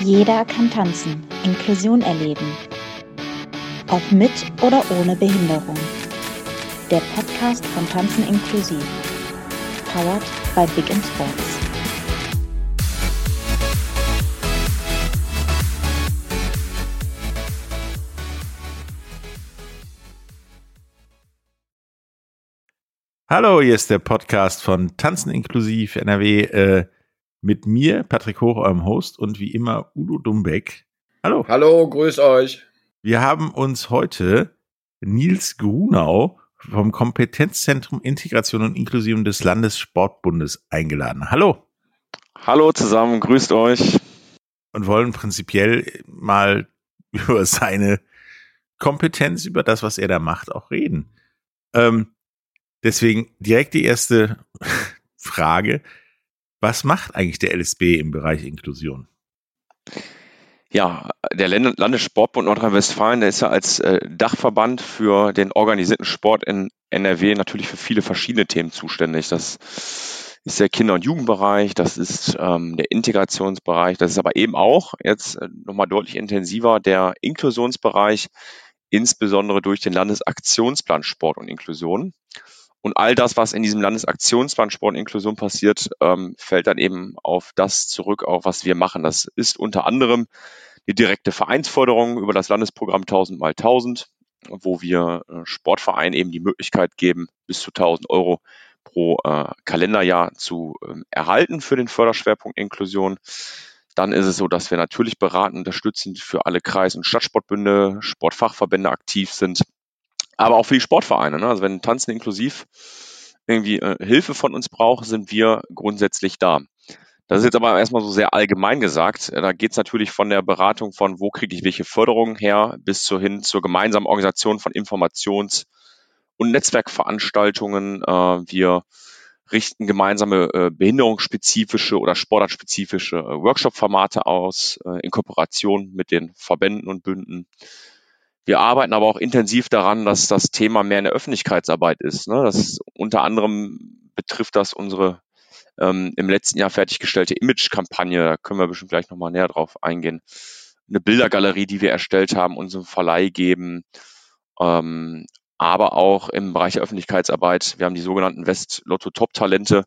Jeder kann tanzen, Inklusion erleben. Ob mit oder ohne Behinderung. Der Podcast von Tanzen inklusiv. Powered by Big in Sports. Hallo, hier ist der Podcast von Tanzen inklusiv NRW äh, mit mir, Patrick Hoch, eurem Host und wie immer Udo Dumbeck. Hallo. Hallo, grüß euch. Wir haben uns heute Nils Grunau vom Kompetenzzentrum Integration und Inklusion des Landessportbundes eingeladen. Hallo. Hallo zusammen, grüßt euch. Und wollen prinzipiell mal über seine Kompetenz, über das, was er da macht, auch reden. Ähm, Deswegen direkt die erste Frage. Was macht eigentlich der LSB im Bereich Inklusion? Ja, der Landessportbund Nordrhein-Westfalen, der ist ja als äh, Dachverband für den organisierten Sport in NRW natürlich für viele verschiedene Themen zuständig. Das ist der Kinder- und Jugendbereich, das ist ähm, der Integrationsbereich, das ist aber eben auch jetzt äh, nochmal deutlich intensiver der Inklusionsbereich, insbesondere durch den Landesaktionsplan Sport und Inklusion. Und all das, was in diesem Landesaktionsplan Sport und Inklusion passiert, ähm, fällt dann eben auf das zurück, auf was wir machen. Das ist unter anderem die direkte Vereinsförderung über das Landesprogramm 1000 mal 1000, wo wir äh, Sportvereinen eben die Möglichkeit geben, bis zu 1000 Euro pro äh, Kalenderjahr zu ähm, erhalten für den Förderschwerpunkt Inklusion. Dann ist es so, dass wir natürlich beraten, unterstützend für alle Kreis- und Stadtsportbünde, Sportfachverbände aktiv sind aber auch für die Sportvereine. Ne? Also wenn Tanzen inklusiv irgendwie äh, Hilfe von uns braucht, sind wir grundsätzlich da. Das ist jetzt aber erstmal so sehr allgemein gesagt. Da geht es natürlich von der Beratung von, wo kriege ich welche Förderungen her, bis zu hin zur gemeinsamen Organisation von Informations- und Netzwerkveranstaltungen. Äh, wir richten gemeinsame äh, behinderungsspezifische oder sportartspezifische äh, Workshop-Formate aus, äh, in Kooperation mit den Verbänden und Bünden. Wir arbeiten aber auch intensiv daran, dass das Thema mehr eine Öffentlichkeitsarbeit ist. Ne? Das unter anderem betrifft das unsere ähm, im letzten Jahr fertiggestellte Image-Kampagne. Da können wir bestimmt gleich nochmal näher drauf eingehen. Eine Bildergalerie, die wir erstellt haben, unserem Verleih geben. Ähm, aber auch im Bereich der Öffentlichkeitsarbeit. Wir haben die sogenannten West-Lotto-Top-Talente,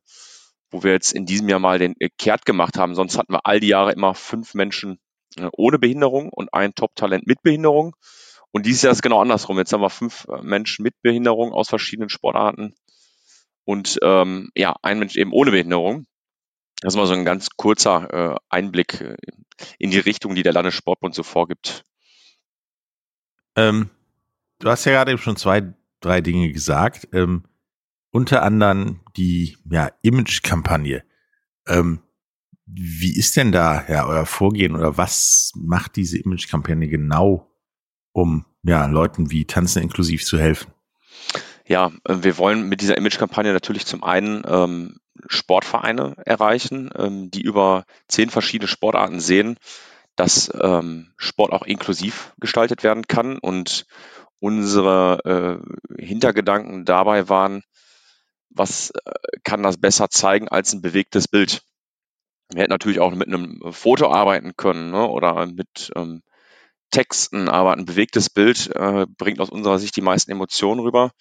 wo wir jetzt in diesem Jahr mal den Kehrt gemacht haben. Sonst hatten wir all die Jahre immer fünf Menschen äh, ohne Behinderung und ein Top-Talent mit Behinderung. Und dieses Jahr ist genau andersrum. Jetzt haben wir fünf äh, Menschen mit Behinderung aus verschiedenen Sportarten und ähm, ja, ein Mensch eben ohne Behinderung. Das ist mal so ein ganz kurzer äh, Einblick äh, in die Richtung, die der Landessportbund so vorgibt. Ähm, du hast ja gerade eben schon zwei, drei Dinge gesagt. Ähm, unter anderem die ja, Image-Kampagne. Ähm, wie ist denn da ja euer Vorgehen oder was macht diese Image-Kampagne genau um ja, Leuten wie Tanzen inklusiv zu helfen? Ja, äh, wir wollen mit dieser Image-Kampagne natürlich zum einen ähm, Sportvereine erreichen, ähm, die über zehn verschiedene Sportarten sehen, dass ähm, Sport auch inklusiv gestaltet werden kann. Und unsere äh, Hintergedanken dabei waren, was äh, kann das besser zeigen als ein bewegtes Bild? Wir hätten natürlich auch mit einem Foto arbeiten können ne, oder mit ähm, Texten, aber ein bewegtes Bild äh, bringt aus unserer Sicht die meisten Emotionen rüber.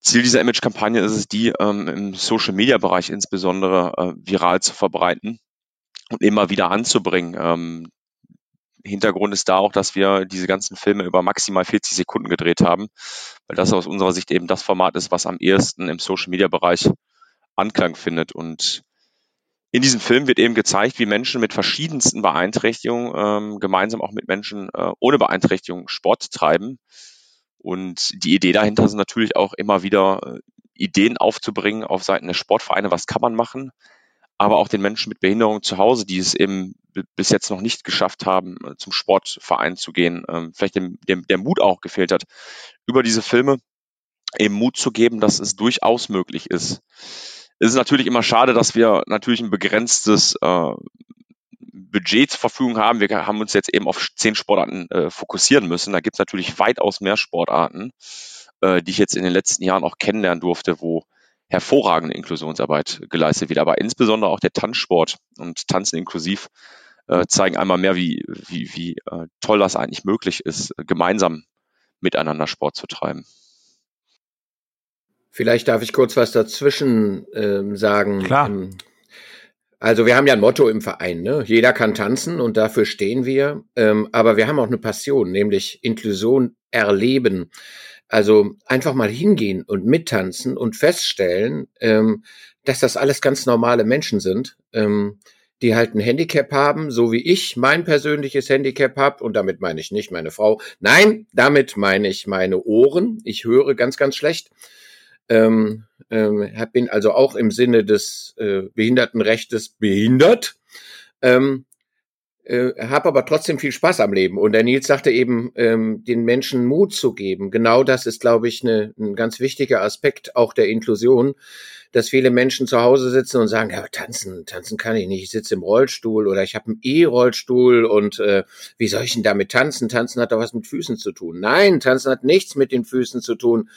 Ziel dieser Image-Kampagne ist es, die ähm, im Social-Media-Bereich insbesondere äh, viral zu verbreiten und immer wieder anzubringen. Ähm, Hintergrund ist da auch, dass wir diese ganzen Filme über maximal 40 Sekunden gedreht haben, weil das aus unserer Sicht eben das Format ist, was am ehesten im Social-Media-Bereich Anklang findet. Und in diesem Film wird eben gezeigt, wie Menschen mit verschiedensten Beeinträchtigungen ähm, gemeinsam auch mit Menschen äh, ohne Beeinträchtigung Sport treiben. Und die Idee dahinter ist natürlich auch immer wieder äh, Ideen aufzubringen auf Seiten der Sportvereine, was kann man machen, aber auch den Menschen mit Behinderung zu Hause, die es eben bis jetzt noch nicht geschafft haben, äh, zum Sportverein zu gehen, ähm, vielleicht dem, dem, der Mut auch gefehlt hat, über diese Filme eben Mut zu geben, dass es durchaus möglich ist es ist natürlich immer schade, dass wir natürlich ein begrenztes äh, Budget zur Verfügung haben. Wir haben uns jetzt eben auf zehn Sportarten äh, fokussieren müssen. Da gibt es natürlich weitaus mehr Sportarten, äh, die ich jetzt in den letzten Jahren auch kennenlernen durfte, wo hervorragende Inklusionsarbeit geleistet wird. Aber insbesondere auch der Tanzsport und Tanzen inklusiv äh, zeigen einmal mehr, wie, wie, wie äh, toll das eigentlich möglich ist, gemeinsam miteinander Sport zu treiben. Vielleicht darf ich kurz was dazwischen ähm, sagen. Klar. Ähm, also wir haben ja ein Motto im Verein, ne? Jeder kann tanzen und dafür stehen wir. Ähm, aber wir haben auch eine Passion, nämlich Inklusion erleben. Also einfach mal hingehen und mittanzen und feststellen, ähm, dass das alles ganz normale Menschen sind, ähm, die halt ein Handicap haben, so wie ich mein persönliches Handicap habe. Und damit meine ich nicht meine Frau. Nein, damit meine ich meine Ohren. Ich höre ganz, ganz schlecht. Ähm, ähm, bin also auch im Sinne des äh, Behindertenrechtes behindert. Ähm, äh, habe aber trotzdem viel Spaß am Leben. Und der Nils sagte eben, ähm, den Menschen Mut zu geben. Genau das ist, glaube ich, ne, ein ganz wichtiger Aspekt auch der Inklusion, dass viele Menschen zu Hause sitzen und sagen, ja, tanzen, tanzen kann ich nicht, ich sitze im Rollstuhl oder ich habe einen E-Rollstuhl und äh, wie soll ich denn damit tanzen? Tanzen hat doch was mit Füßen zu tun. Nein, tanzen hat nichts mit den Füßen zu tun.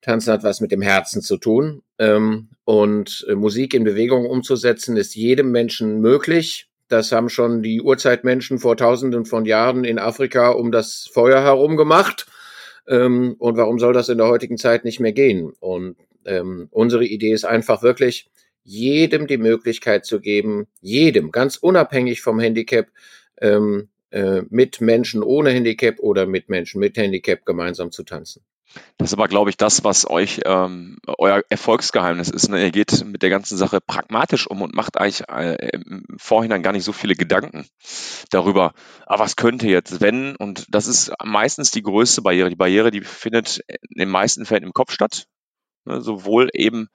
Tanzen hat was mit dem Herzen zu tun. Ähm, und äh, Musik in Bewegung umzusetzen, ist jedem Menschen möglich. Das haben schon die Urzeitmenschen vor tausenden von Jahren in Afrika um das Feuer herum gemacht. Ähm, und warum soll das in der heutigen Zeit nicht mehr gehen? Und ähm, unsere Idee ist einfach wirklich, jedem die Möglichkeit zu geben, jedem, ganz unabhängig vom Handicap, ähm, äh, mit Menschen ohne Handicap oder mit Menschen mit Handicap gemeinsam zu tanzen. Das ist aber, glaube ich, das, was euch ähm, euer Erfolgsgeheimnis ist. Ne? Ihr geht mit der ganzen Sache pragmatisch um und macht eigentlich äh, im Vorhinein gar nicht so viele Gedanken darüber, ah, was könnte jetzt, wenn? Und das ist meistens die größte Barriere. Die Barriere, die findet in den meisten Fällen im Kopf statt. Ne? Sowohl eben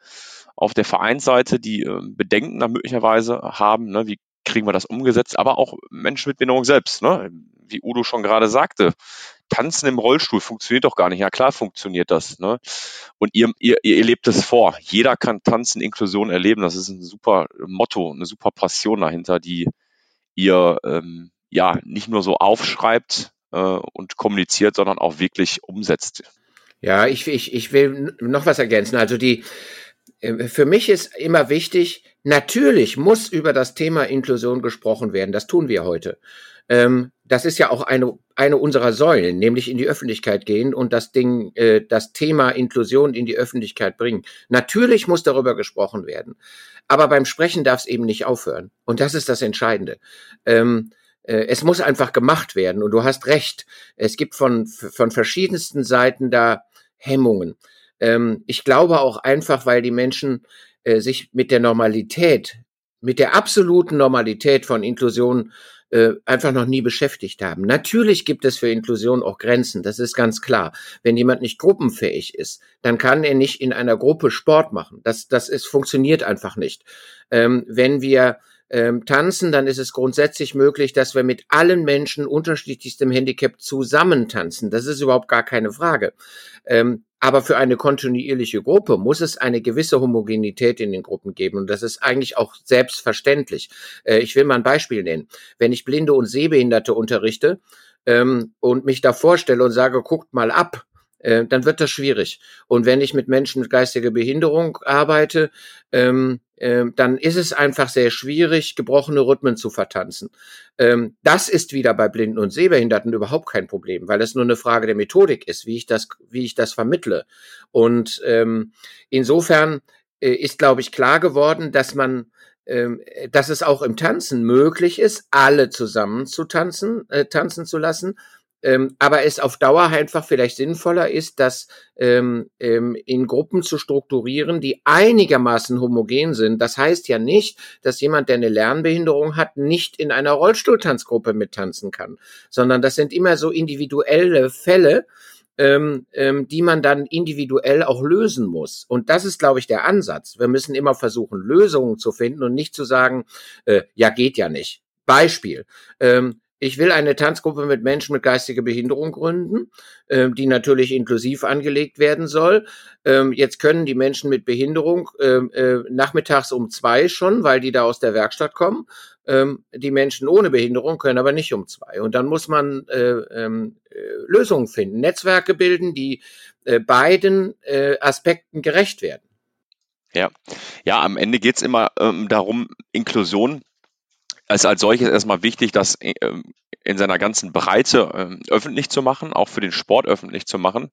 auf der Vereinsseite, die äh, Bedenken da möglicherweise haben, ne? wie kriegen wir das umgesetzt, aber auch Menschen mit Behinderung selbst, ne? wie Udo schon gerade sagte. Tanzen im Rollstuhl funktioniert doch gar nicht. Ja, klar funktioniert das. Ne? Und ihr, ihr, ihr lebt es vor. Jeder kann Tanzen, Inklusion erleben. Das ist ein super Motto, eine super Passion dahinter, die ihr ähm, ja nicht nur so aufschreibt äh, und kommuniziert, sondern auch wirklich umsetzt. Ja, ich, ich, ich will noch was ergänzen. Also die, äh, für mich ist immer wichtig, natürlich muss über das Thema Inklusion gesprochen werden. Das tun wir heute. Ähm, das ist ja auch eine, eine unserer Säulen, nämlich in die Öffentlichkeit gehen und das Ding, äh, das Thema Inklusion in die Öffentlichkeit bringen. Natürlich muss darüber gesprochen werden. Aber beim Sprechen darf es eben nicht aufhören. Und das ist das Entscheidende. Ähm, äh, es muss einfach gemacht werden. Und du hast recht. Es gibt von, von verschiedensten Seiten da Hemmungen. Ähm, ich glaube auch einfach, weil die Menschen äh, sich mit der Normalität, mit der absoluten Normalität von Inklusion äh, einfach noch nie beschäftigt haben. Natürlich gibt es für Inklusion auch Grenzen, das ist ganz klar. Wenn jemand nicht gruppenfähig ist, dann kann er nicht in einer Gruppe Sport machen. Das, das ist, funktioniert einfach nicht. Ähm, wenn wir ähm, tanzen, dann ist es grundsätzlich möglich, dass wir mit allen Menschen unterschiedlichstem Handicap zusammen tanzen. Das ist überhaupt gar keine Frage. Ähm, aber für eine kontinuierliche Gruppe muss es eine gewisse Homogenität in den Gruppen geben. Und das ist eigentlich auch selbstverständlich. Äh, ich will mal ein Beispiel nennen. Wenn ich Blinde und Sehbehinderte unterrichte ähm, und mich da vorstelle und sage, guckt mal ab, äh, dann wird das schwierig. Und wenn ich mit Menschen mit geistiger Behinderung arbeite, ähm, äh, dann ist es einfach sehr schwierig, gebrochene Rhythmen zu vertanzen. Ähm, das ist wieder bei Blinden und Sehbehinderten überhaupt kein Problem, weil es nur eine Frage der Methodik ist, wie ich das, wie ich das vermittle. Und ähm, insofern äh, ist, glaube ich, klar geworden, dass man ähm, dass es auch im Tanzen möglich ist, alle zusammen zu tanzen, äh, tanzen zu lassen, ähm, aber es auf Dauer einfach vielleicht sinnvoller ist, das ähm, ähm, in Gruppen zu strukturieren, die einigermaßen homogen sind. Das heißt ja nicht, dass jemand, der eine Lernbehinderung hat, nicht in einer Rollstuhltanzgruppe mittanzen kann, sondern das sind immer so individuelle Fälle, ähm, ähm, die man dann individuell auch lösen muss. Und das ist, glaube ich, der Ansatz. Wir müssen immer versuchen, Lösungen zu finden und nicht zu sagen, äh, ja, geht ja nicht. Beispiel. Ähm, ich will eine Tanzgruppe mit Menschen mit geistiger Behinderung gründen, ähm, die natürlich inklusiv angelegt werden soll. Ähm, jetzt können die Menschen mit Behinderung ähm, äh, nachmittags um zwei schon, weil die da aus der Werkstatt kommen. Ähm, die Menschen ohne Behinderung können aber nicht um zwei. Und dann muss man äh, ähm, äh, Lösungen finden, Netzwerke bilden, die äh, beiden äh, Aspekten gerecht werden. Ja, ja, am Ende geht es immer ähm, darum, Inklusion ist als solches erstmal wichtig, das äh, in seiner ganzen Breite äh, öffentlich zu machen, auch für den Sport öffentlich zu machen.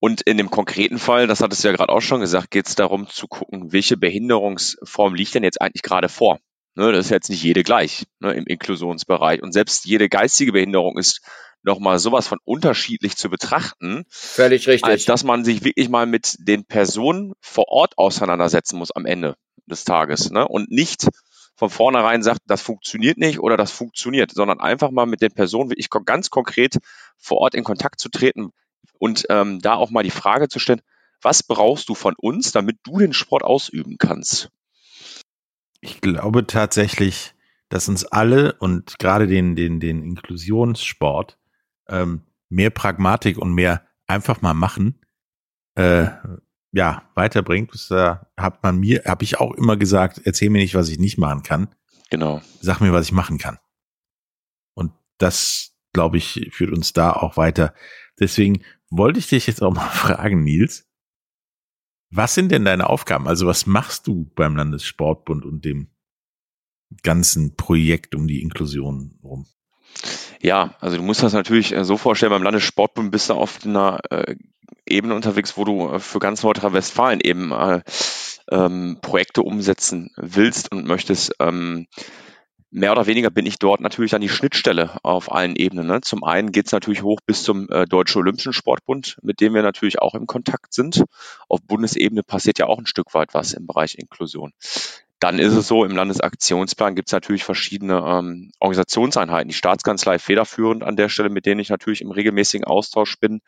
Und in dem konkreten Fall, das hattest du ja gerade auch schon gesagt, geht es darum zu gucken, welche Behinderungsform liegt denn jetzt eigentlich gerade vor. Ne, das ist jetzt nicht jede gleich ne, im Inklusionsbereich. Und selbst jede geistige Behinderung ist nochmal sowas von unterschiedlich zu betrachten. Völlig richtig. Als dass man sich wirklich mal mit den Personen vor Ort auseinandersetzen muss am Ende des Tages. Ne? Und nicht von vornherein sagt, das funktioniert nicht oder das funktioniert, sondern einfach mal mit den Personen wirklich ganz konkret vor Ort in Kontakt zu treten und ähm, da auch mal die Frage zu stellen, was brauchst du von uns, damit du den Sport ausüben kannst? Ich glaube tatsächlich, dass uns alle und gerade den, den, den Inklusionssport ähm, mehr Pragmatik und mehr einfach mal machen, äh, ja, weiterbringt. Das äh, hat man mir, habe ich auch immer gesagt, erzähl mir nicht, was ich nicht machen kann. Genau. Sag mir, was ich machen kann. Und das, glaube ich, führt uns da auch weiter. Deswegen wollte ich dich jetzt auch mal fragen, Nils. Was sind denn deine Aufgaben? Also was machst du beim Landessportbund und dem ganzen Projekt um die Inklusion rum? Ja, also du musst das natürlich äh, so vorstellen, beim Landessportbund bist du auf einer äh, Ebene unterwegs, wo du äh, für ganz Nordrhein-Westfalen eben äh, ähm, Projekte umsetzen willst und möchtest. Ähm, mehr oder weniger bin ich dort natürlich an die Schnittstelle auf allen Ebenen. Ne? Zum einen geht es natürlich hoch bis zum äh, Deutschen Olympischen Sportbund, mit dem wir natürlich auch im Kontakt sind. Auf Bundesebene passiert ja auch ein Stück weit was im Bereich Inklusion. Dann ist es so, im Landesaktionsplan gibt es natürlich verschiedene ähm, Organisationseinheiten. Die Staatskanzlei federführend an der Stelle, mit denen ich natürlich im regelmäßigen Austausch bin,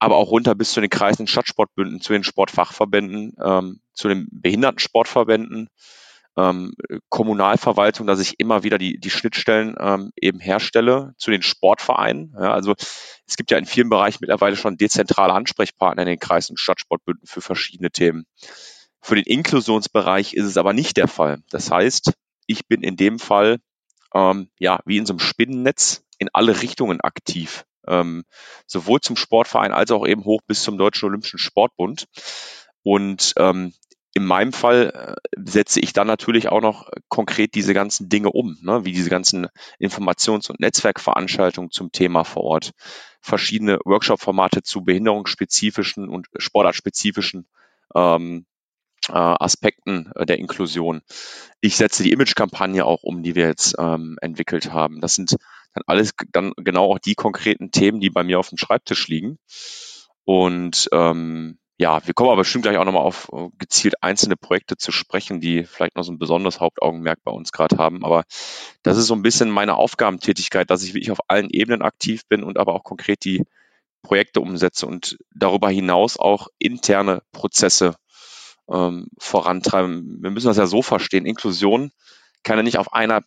aber auch runter bis zu den kreisenden Stadtsportbünden, zu den Sportfachverbänden, ähm, zu den Behindertensportverbänden, ähm, Kommunalverwaltung, dass ich immer wieder die, die Schnittstellen ähm, eben herstelle zu den Sportvereinen. Ja, also es gibt ja in vielen Bereichen mittlerweile schon dezentrale Ansprechpartner in den Kreis- und Stadtsportbünden für verschiedene Themen. Für den Inklusionsbereich ist es aber nicht der Fall. Das heißt, ich bin in dem Fall ähm, ja wie in so einem Spinnennetz in alle Richtungen aktiv. Ähm, sowohl zum Sportverein als auch eben hoch bis zum Deutschen Olympischen Sportbund. Und ähm, in meinem Fall äh, setze ich dann natürlich auch noch konkret diese ganzen Dinge um, ne, wie diese ganzen Informations- und Netzwerkveranstaltungen zum Thema vor Ort, verschiedene Workshop-Formate zu behinderungsspezifischen und sportartspezifischen ähm, äh, Aspekten äh, der Inklusion. Ich setze die Image-Kampagne auch um, die wir jetzt ähm, entwickelt haben. Das sind dann alles dann genau auch die konkreten Themen, die bei mir auf dem Schreibtisch liegen. Und ähm, ja, wir kommen aber bestimmt gleich auch nochmal auf äh, gezielt einzelne Projekte zu sprechen, die vielleicht noch so ein besonderes Hauptaugenmerk bei uns gerade haben. Aber das ist so ein bisschen meine Aufgabentätigkeit, dass ich wirklich auf allen Ebenen aktiv bin und aber auch konkret die Projekte umsetze und darüber hinaus auch interne Prozesse ähm, vorantreiben. Wir müssen das ja so verstehen. Inklusion kann ja nicht auf einer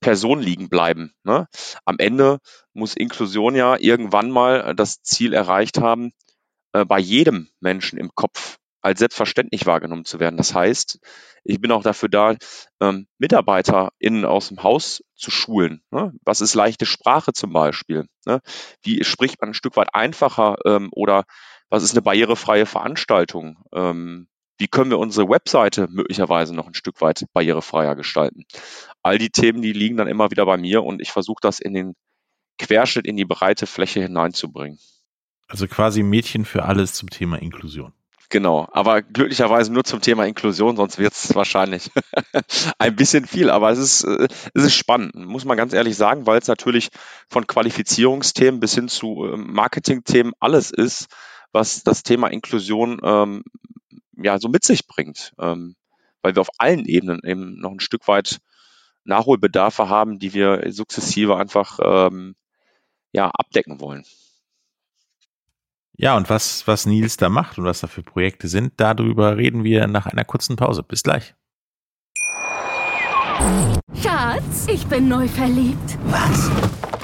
Person liegen bleiben. Ne? Am Ende muss Inklusion ja irgendwann mal das Ziel erreicht haben, äh, bei jedem Menschen im Kopf als selbstverständlich wahrgenommen zu werden. Das heißt, ich bin auch dafür da, ähm, MitarbeiterInnen aus dem Haus zu schulen. Ne? Was ist leichte Sprache zum Beispiel? Ne? Wie spricht man ein Stück weit einfacher ähm, oder was ist eine barrierefreie Veranstaltung? Ähm, wie können wir unsere Webseite möglicherweise noch ein Stück weit barrierefreier gestalten? All die Themen, die liegen dann immer wieder bei mir und ich versuche das in den Querschnitt, in die breite Fläche hineinzubringen. Also quasi Mädchen für alles zum Thema Inklusion. Genau, aber glücklicherweise nur zum Thema Inklusion, sonst wird es wahrscheinlich ein bisschen viel. Aber es ist, äh, es ist spannend, muss man ganz ehrlich sagen, weil es natürlich von Qualifizierungsthemen bis hin zu ähm, Marketingthemen alles ist, was das Thema Inklusion ähm, ja so mit sich bringt. Ähm, weil wir auf allen Ebenen eben noch ein Stück weit Nachholbedarfe haben, die wir sukzessive einfach ähm, ja, abdecken wollen. Ja, und was, was Nils da macht und was da für Projekte sind, darüber reden wir nach einer kurzen Pause. Bis gleich. Schatz, ich bin neu verliebt. Was?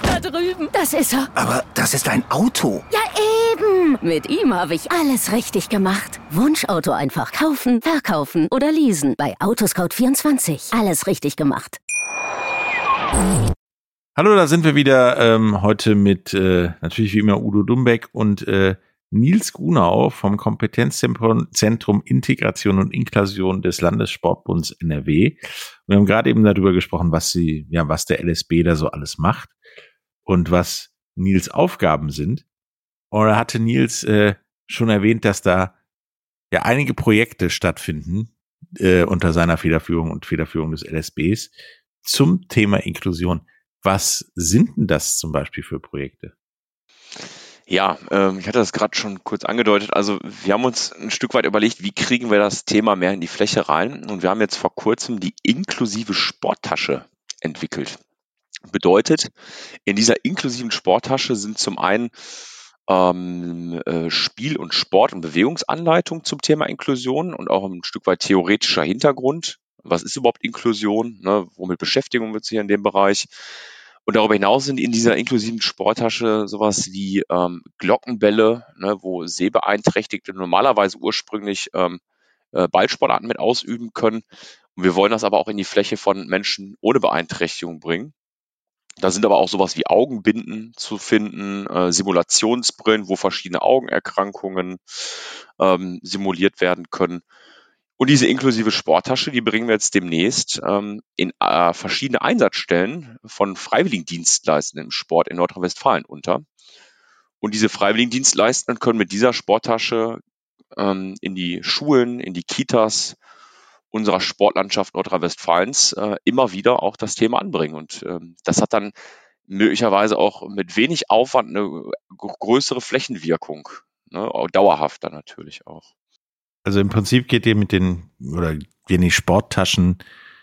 Da drüben. Das ist er. Aber das ist ein Auto. Ja, eben. Mit ihm habe ich alles richtig gemacht. Wunschauto einfach kaufen, verkaufen oder leasen. Bei Autoscout24. Alles richtig gemacht. Hallo, da sind wir wieder ähm, heute mit äh, natürlich wie immer Udo Dumbeck und äh, Nils Grunau vom Kompetenzzentrum Integration und Inklusion des Landessportbunds NRW. Wir haben gerade eben darüber gesprochen, was sie, ja, was der LSB da so alles macht und was Nils Aufgaben sind. Da hatte Nils äh, schon erwähnt, dass da ja einige Projekte stattfinden äh, unter seiner Federführung und Federführung des LSBs zum Thema Inklusion. Was sind denn das zum Beispiel für Projekte? Ja, ähm, ich hatte das gerade schon kurz angedeutet. Also wir haben uns ein Stück weit überlegt, wie kriegen wir das Thema mehr in die Fläche rein. Und wir haben jetzt vor kurzem die inklusive Sporttasche entwickelt. Bedeutet, in dieser inklusiven Sporttasche sind zum einen ähm, äh, Spiel- und Sport- und Bewegungsanleitung zum Thema Inklusion und auch ein Stück weit theoretischer Hintergrund. Was ist überhaupt Inklusion? Ne? Womit beschäftigen wir uns hier in dem Bereich? Und darüber hinaus sind in dieser inklusiven Sporttasche sowas wie ähm, Glockenbälle, ne, wo Sehbeeinträchtigte normalerweise ursprünglich ähm, äh, Ballsportarten mit ausüben können. Und wir wollen das aber auch in die Fläche von Menschen ohne Beeinträchtigung bringen. Da sind aber auch sowas wie Augenbinden zu finden, äh, Simulationsbrillen, wo verschiedene Augenerkrankungen ähm, simuliert werden können. Und diese inklusive Sporttasche, die bringen wir jetzt demnächst ähm, in äh, verschiedene Einsatzstellen von Freiwilligendienstleistern im Sport in Nordrhein-Westfalen unter. Und diese Freiwilligendienstleistenden können mit dieser Sporttasche ähm, in die Schulen, in die Kitas unserer Sportlandschaft Nordrhein-Westfalens äh, immer wieder auch das Thema anbringen. Und ähm, das hat dann möglicherweise auch mit wenig Aufwand eine größere Flächenwirkung, ne, dauerhafter natürlich auch. Also im Prinzip geht ihr mit den, oder werden die Sporttaschen,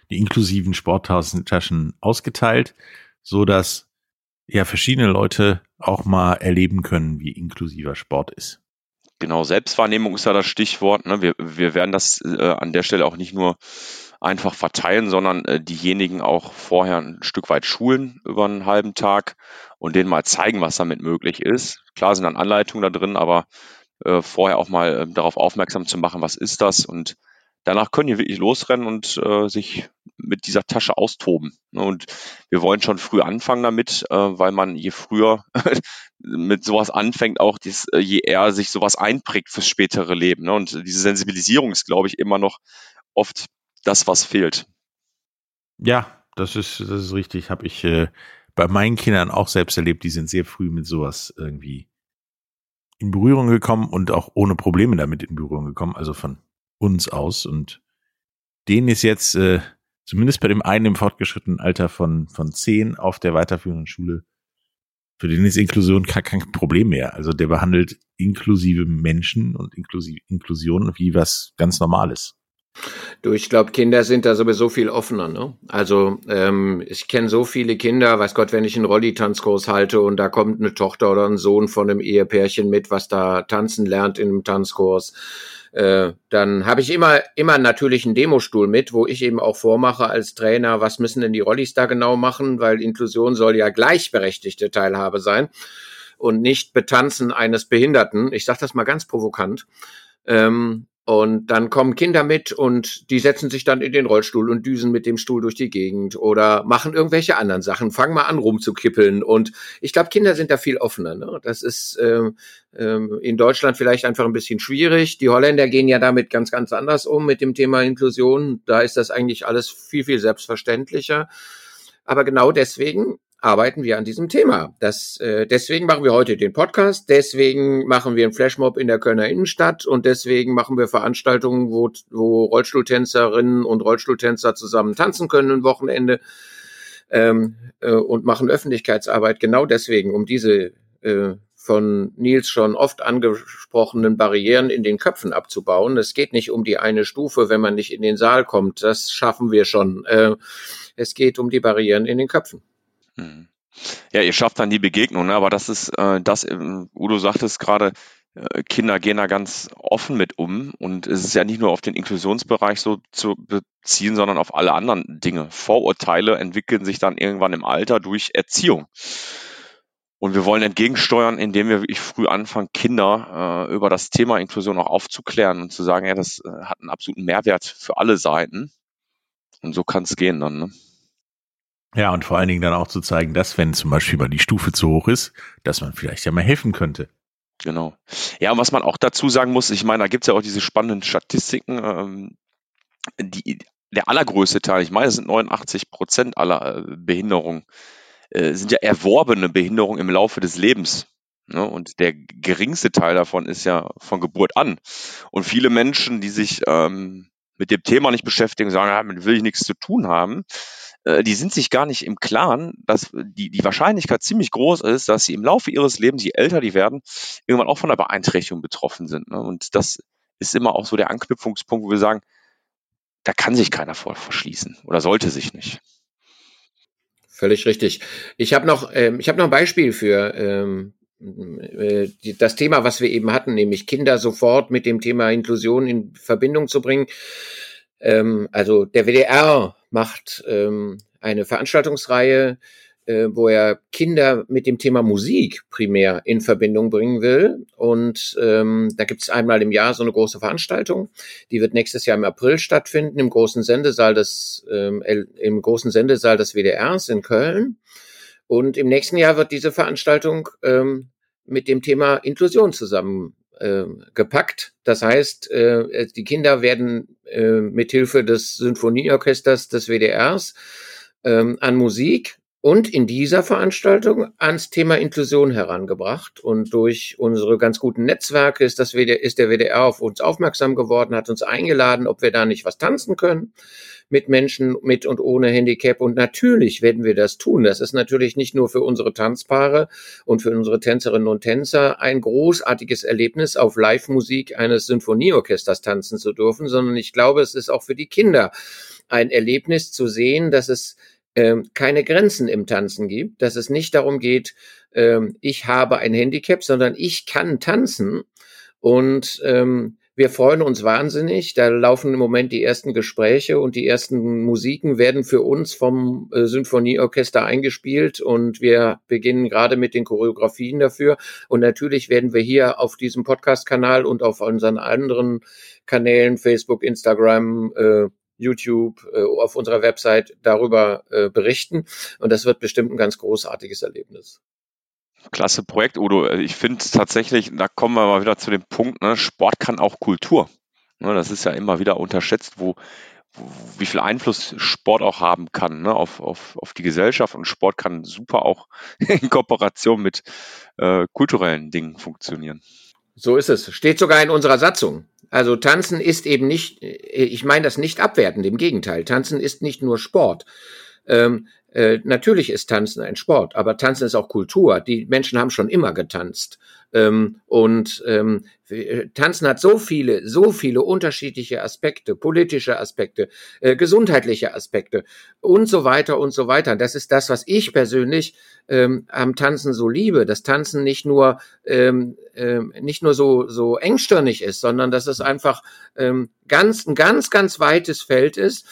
die inklusiven Sporttaschen ausgeteilt, so dass ja verschiedene Leute auch mal erleben können, wie inklusiver Sport ist. Genau, Selbstwahrnehmung ist ja das Stichwort. Ne? Wir, wir werden das äh, an der Stelle auch nicht nur einfach verteilen, sondern äh, diejenigen auch vorher ein Stück weit schulen über einen halben Tag und denen mal zeigen, was damit möglich ist. Klar sind dann Anleitungen da drin, aber äh, vorher auch mal äh, darauf aufmerksam zu machen, was ist das und danach können die wirklich losrennen und äh, sich mit dieser Tasche austoben. Ne? Und wir wollen schon früh anfangen damit, äh, weil man je früher mit sowas anfängt, auch dies, äh, je eher sich sowas einprägt fürs spätere Leben. Ne? Und diese Sensibilisierung ist, glaube ich, immer noch oft das, was fehlt. Ja, das ist, das ist richtig. Habe ich äh, bei meinen Kindern auch selbst erlebt. Die sind sehr früh mit sowas irgendwie in Berührung gekommen und auch ohne Probleme damit in Berührung gekommen, also von uns aus. Und denen ist jetzt, äh, zumindest bei dem einen im fortgeschrittenen Alter von, von zehn auf der weiterführenden Schule, für den ist Inklusion kein, kein Problem mehr. Also der behandelt inklusive Menschen und inklusive Inklusion wie was ganz Normales. Du, ich glaube, Kinder sind da sowieso viel offener. Ne? Also ähm, ich kenne so viele Kinder, weiß Gott, wenn ich einen Rolli-Tanzkurs halte und da kommt eine Tochter oder ein Sohn von einem Ehepärchen mit, was da tanzen lernt in einem Tanzkurs, äh, dann habe ich immer immer natürlich einen Demostuhl mit, wo ich eben auch vormache als Trainer, was müssen denn die Rollis da genau machen, weil Inklusion soll ja gleichberechtigte Teilhabe sein und nicht Betanzen eines Behinderten. Ich sage das mal ganz provokant. Ähm, und dann kommen Kinder mit und die setzen sich dann in den Rollstuhl und düsen mit dem Stuhl durch die Gegend oder machen irgendwelche anderen Sachen, fangen mal an rumzukippeln. Und ich glaube, Kinder sind da viel offener. Ne? Das ist ähm, ähm, in Deutschland vielleicht einfach ein bisschen schwierig. Die Holländer gehen ja damit ganz, ganz anders um mit dem Thema Inklusion. Da ist das eigentlich alles viel, viel selbstverständlicher. Aber genau deswegen arbeiten wir an diesem Thema. Das, äh, deswegen machen wir heute den Podcast, deswegen machen wir einen Flashmob in der Kölner Innenstadt und deswegen machen wir Veranstaltungen, wo, wo Rollstuhltänzerinnen und Rollstuhltänzer zusammen tanzen können am Wochenende ähm, äh, und machen Öffentlichkeitsarbeit genau deswegen, um diese äh, von Nils schon oft angesprochenen Barrieren in den Köpfen abzubauen. Es geht nicht um die eine Stufe, wenn man nicht in den Saal kommt. Das schaffen wir schon. Äh, es geht um die Barrieren in den Köpfen. Mhm. Ja, ihr schafft dann die Begegnung, ne? aber das ist äh, das, äh, Udo sagt es gerade, äh, Kinder gehen da ganz offen mit um und es ist ja nicht nur auf den Inklusionsbereich so zu beziehen, sondern auf alle anderen Dinge. Vorurteile entwickeln sich dann irgendwann im Alter durch Erziehung. Und wir wollen entgegensteuern, indem wir wirklich früh anfangen, Kinder äh, über das Thema Inklusion auch aufzuklären und zu sagen, ja, das äh, hat einen absoluten Mehrwert für alle Seiten. Und so kann es gehen dann. Ne? Ja, und vor allen Dingen dann auch zu zeigen, dass wenn zum Beispiel mal die Stufe zu hoch ist, dass man vielleicht ja mal helfen könnte. Genau. Ja, und was man auch dazu sagen muss, ich meine, da gibt es ja auch diese spannenden Statistiken, ähm, die, der allergrößte Teil, ich meine, es sind 89 Prozent aller äh, Behinderungen, äh, sind ja erworbene Behinderungen im Laufe des Lebens. Ne? Und der geringste Teil davon ist ja von Geburt an. Und viele Menschen, die sich ähm, mit dem Thema nicht beschäftigen, sagen, ja, damit will ich nichts zu tun haben, äh, die sind sich gar nicht im Klaren, dass die, die Wahrscheinlichkeit ziemlich groß ist, dass sie im Laufe ihres Lebens, je älter die werden, irgendwann auch von einer Beeinträchtigung betroffen sind. Ne? Und das ist immer auch so der Anknüpfungspunkt, wo wir sagen, da kann sich keiner vor verschließen oder sollte sich nicht. Völlig richtig. Ich habe noch, ähm, ich noch ein Beispiel für ähm, äh, das Thema, was wir eben hatten, nämlich Kinder sofort mit dem Thema Inklusion in Verbindung zu bringen. Ähm, also der WDR macht ähm, eine Veranstaltungsreihe äh, wo er Kinder mit dem Thema Musik primär in Verbindung bringen will. Und ähm, da gibt es einmal im Jahr so eine große Veranstaltung. Die wird nächstes Jahr im April stattfinden im großen Sendesaal des ähm, im großen Sendesaal des WDRs in Köln. Und im nächsten Jahr wird diese Veranstaltung ähm, mit dem Thema Inklusion zusammen äh, gepackt. Das heißt, äh, die Kinder werden äh, mithilfe des Sinfonieorchesters des WDRs ähm, an Musik und in dieser Veranstaltung ans Thema Inklusion herangebracht. Und durch unsere ganz guten Netzwerke ist, das WDR, ist der WDR auf uns aufmerksam geworden, hat uns eingeladen, ob wir da nicht was tanzen können mit Menschen mit und ohne Handicap. Und natürlich werden wir das tun. Das ist natürlich nicht nur für unsere Tanzpaare und für unsere Tänzerinnen und Tänzer ein großartiges Erlebnis, auf Live-Musik eines Sinfonieorchesters tanzen zu dürfen, sondern ich glaube, es ist auch für die Kinder ein Erlebnis zu sehen, dass es keine Grenzen im Tanzen gibt, dass es nicht darum geht, ähm, ich habe ein Handicap, sondern ich kann tanzen. Und ähm, wir freuen uns wahnsinnig. Da laufen im Moment die ersten Gespräche und die ersten Musiken werden für uns vom äh, Symphonieorchester eingespielt und wir beginnen gerade mit den Choreografien dafür. Und natürlich werden wir hier auf diesem Podcast-Kanal und auf unseren anderen Kanälen, Facebook, Instagram, äh, YouTube, äh, auf unserer Website darüber äh, berichten. Und das wird bestimmt ein ganz großartiges Erlebnis. Klasse Projekt, Udo. Ich finde tatsächlich, da kommen wir mal wieder zu dem Punkt, ne, Sport kann auch Kultur. Ne, das ist ja immer wieder unterschätzt, wo, wo wie viel Einfluss Sport auch haben kann ne, auf, auf, auf die Gesellschaft. Und Sport kann super auch in Kooperation mit äh, kulturellen Dingen funktionieren. So ist es. Steht sogar in unserer Satzung. Also Tanzen ist eben nicht, äh, ich meine das nicht abwertend, im Gegenteil. Tanzen ist nicht nur Sport. Ähm, äh, natürlich ist Tanzen ein Sport, aber Tanzen ist auch Kultur. Die Menschen haben schon immer getanzt. Ähm, und ähm, Tanzen hat so viele, so viele unterschiedliche Aspekte, politische Aspekte, äh, gesundheitliche Aspekte und so weiter und so weiter. Das ist das, was ich persönlich ähm, am Tanzen so liebe. Dass Tanzen nicht nur ähm, ähm, nicht nur so so engstirnig ist, sondern dass es einfach ähm, ganz ein ganz ganz weites Feld ist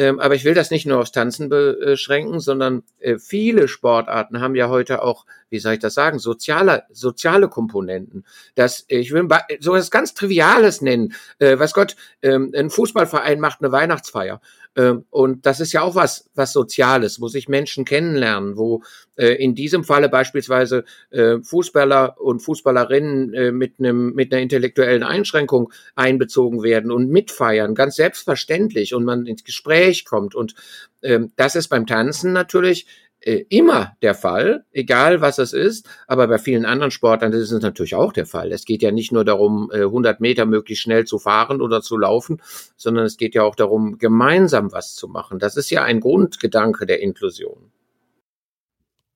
ähm, aber ich will das nicht nur aufs Tanzen beschränken, sondern äh, viele Sportarten haben ja heute auch, wie soll ich das sagen, soziale, soziale Komponenten. Das, ich will so etwas ganz Triviales nennen. Äh, was Gott, ähm, ein Fußballverein macht eine Weihnachtsfeier. Ähm, und das ist ja auch was, was Soziales, wo sich Menschen kennenlernen, wo äh, in diesem Falle beispielsweise äh, Fußballer und Fußballerinnen äh, mit einem, mit einer intellektuellen Einschränkung einbezogen werden und mitfeiern, ganz selbstverständlich und man ins Gespräch kommt. Und ähm, das ist beim Tanzen natürlich äh, immer der Fall, egal was es ist. Aber bei vielen anderen Sportlern ist es natürlich auch der Fall. Es geht ja nicht nur darum, 100 äh, Meter möglichst schnell zu fahren oder zu laufen, sondern es geht ja auch darum, gemeinsam was zu machen. Das ist ja ein Grundgedanke der Inklusion.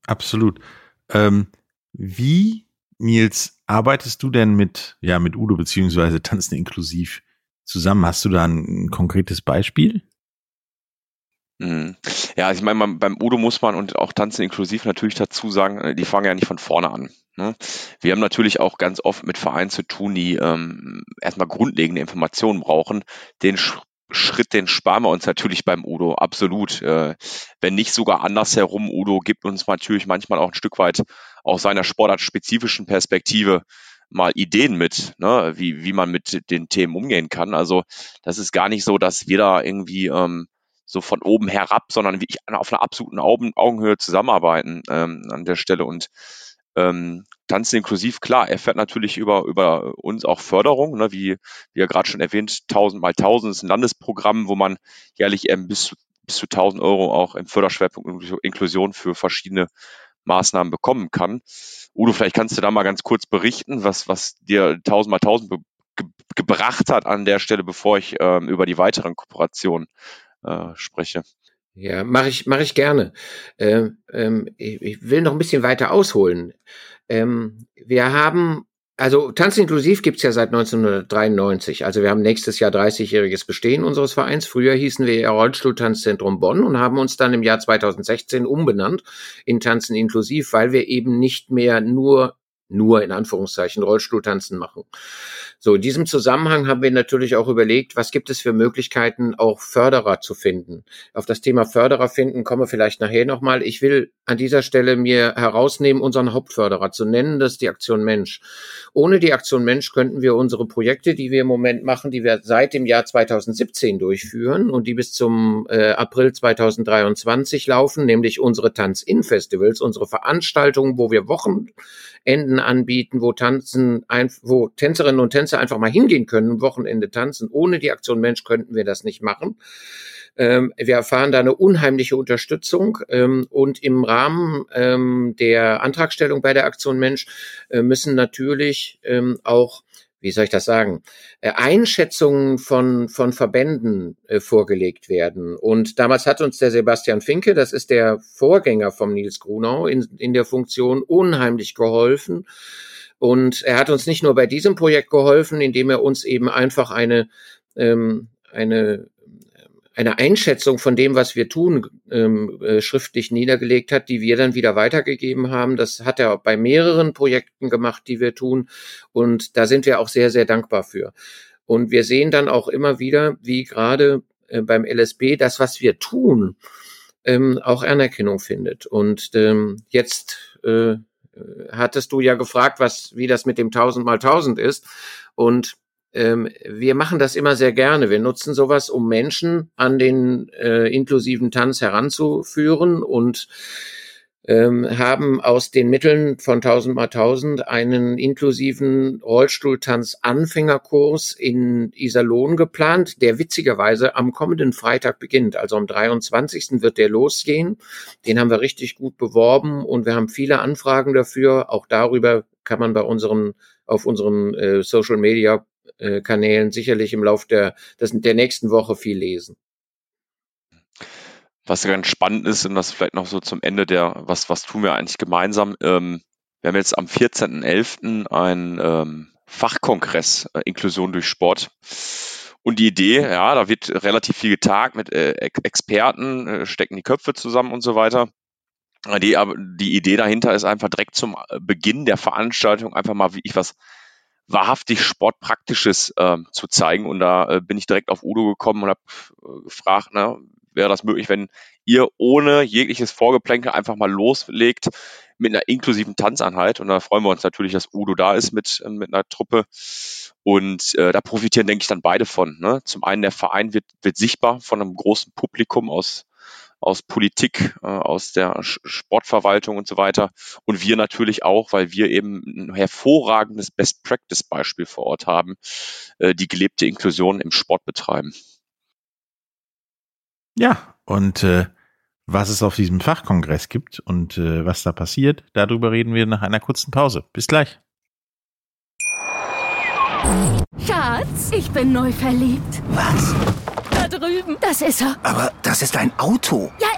Absolut. Ähm, wie, Nils, arbeitest du denn mit, ja, mit Udo beziehungsweise Tanzen inklusiv zusammen? Hast du da ein, ein konkretes Beispiel? Mhm. Ja, ich meine, beim Udo muss man und auch Tanzen inklusiv natürlich dazu sagen, äh, die fangen ja nicht von vorne an. Ne? Wir haben natürlich auch ganz oft mit Vereinen zu tun, die ähm, erstmal grundlegende Informationen brauchen. Den Sch Schritt, den sparen wir uns natürlich beim Udo, absolut. Äh, wenn nicht sogar andersherum, Udo gibt uns natürlich manchmal auch ein Stück weit aus seiner sportartspezifischen Perspektive mal Ideen mit, ne? wie, wie man mit den Themen umgehen kann. Also das ist gar nicht so, dass wir da irgendwie ähm, so von oben herab, sondern wie ich auf einer absoluten Augen, Augenhöhe zusammenarbeiten ähm, an der Stelle. Und ähm, Tanzen inklusiv, klar, erfährt natürlich über, über uns auch Förderung, ne, wie, wie ja gerade schon erwähnt, 1000 mal 1000 ist ein Landesprogramm, wo man jährlich eben bis zu, bis zu 1000 Euro auch im Förderschwerpunkt Inklusion für verschiedene Maßnahmen bekommen kann. Udo, vielleicht kannst du da mal ganz kurz berichten, was, was dir 1000 mal 1000 be ge gebracht hat an der Stelle, bevor ich ähm, über die weiteren Kooperationen äh, spreche. Ja, mache ich, mach ich gerne. Ähm, ähm, ich, ich, will noch ein bisschen weiter ausholen. Ähm, wir haben, also Tanz inklusiv gibt's ja seit 1993. Also wir haben nächstes Jahr 30-jähriges Bestehen unseres Vereins. Früher hießen wir Rollstuhltanzzentrum Bonn und haben uns dann im Jahr 2016 umbenannt in Tanzen inklusiv, weil wir eben nicht mehr nur nur in Anführungszeichen Rollstuhltanzen machen. So, in diesem Zusammenhang haben wir natürlich auch überlegt, was gibt es für Möglichkeiten, auch Förderer zu finden. Auf das Thema Förderer finden komme vielleicht nachher nochmal. Ich will an dieser Stelle mir herausnehmen, unseren Hauptförderer zu nennen, das ist die Aktion Mensch. Ohne die Aktion Mensch könnten wir unsere Projekte, die wir im Moment machen, die wir seit dem Jahr 2017 durchführen und die bis zum äh, April 2023 laufen, nämlich unsere Tanz-In-Festivals, unsere Veranstaltungen, wo wir Wochenenden anbieten, wo Tanzen, ein, wo Tänzerinnen und Tänzer einfach mal hingehen können, Wochenende tanzen. Ohne die Aktion Mensch könnten wir das nicht machen. Ähm, wir erfahren da eine unheimliche Unterstützung ähm, und im Rahmen ähm, der Antragstellung bei der Aktion Mensch äh, müssen natürlich ähm, auch wie soll ich das sagen, äh, Einschätzungen von, von Verbänden äh, vorgelegt werden. Und damals hat uns der Sebastian Finke, das ist der Vorgänger vom Nils Grunau, in, in der Funktion unheimlich geholfen. Und er hat uns nicht nur bei diesem Projekt geholfen, indem er uns eben einfach eine, ähm, eine eine Einschätzung von dem, was wir tun, ähm, äh, schriftlich niedergelegt hat, die wir dann wieder weitergegeben haben. Das hat er bei mehreren Projekten gemacht, die wir tun. Und da sind wir auch sehr, sehr dankbar für. Und wir sehen dann auch immer wieder, wie gerade äh, beim LSB das, was wir tun, ähm, auch Anerkennung findet. Und ähm, jetzt äh, hattest du ja gefragt, was, wie das mit dem 1000 mal 1000 ist. Und ähm, wir machen das immer sehr gerne. Wir nutzen sowas, um Menschen an den äh, inklusiven Tanz heranzuführen und ähm, haben aus den Mitteln von 1000 mal 1000 einen inklusiven Rollstuhltanz-Anfängerkurs in Iserlohn geplant, der witzigerweise am kommenden Freitag beginnt. Also am 23. wird der losgehen. Den haben wir richtig gut beworben und wir haben viele Anfragen dafür. Auch darüber kann man bei unseren auf unseren äh, Social Media Kanälen sicherlich im Lauf der, der nächsten Woche viel lesen. Was ganz spannend ist, und das vielleicht noch so zum Ende der, was, was tun wir eigentlich gemeinsam? Ähm, wir haben jetzt am 14.11. einen ähm, Fachkongress äh, Inklusion durch Sport. Und die Idee, ja, da wird relativ viel getagt mit äh, Experten, äh, stecken die Köpfe zusammen und so weiter. Die, die Idee dahinter ist einfach direkt zum äh, Beginn der Veranstaltung einfach mal wie ich was wahrhaftig Sportpraktisches äh, zu zeigen. Und da äh, bin ich direkt auf Udo gekommen und habe äh, gefragt, na, wäre das möglich, wenn ihr ohne jegliches Vorgeplänkel einfach mal loslegt mit einer inklusiven Tanzeinheit. Und da freuen wir uns natürlich, dass Udo da ist mit, äh, mit einer Truppe. Und äh, da profitieren, denke ich, dann beide von. Ne? Zum einen, der Verein wird, wird sichtbar von einem großen Publikum aus aus Politik, äh, aus der Sportverwaltung und so weiter. Und wir natürlich auch, weil wir eben ein hervorragendes Best-Practice-Beispiel vor Ort haben, äh, die gelebte Inklusion im Sport betreiben. Ja, und äh, was es auf diesem Fachkongress gibt und äh, was da passiert, darüber reden wir nach einer kurzen Pause. Bis gleich. Schatz, ich bin neu verliebt. Was? Da drüben. Das ist er. Aber das ist ein Auto. Ja,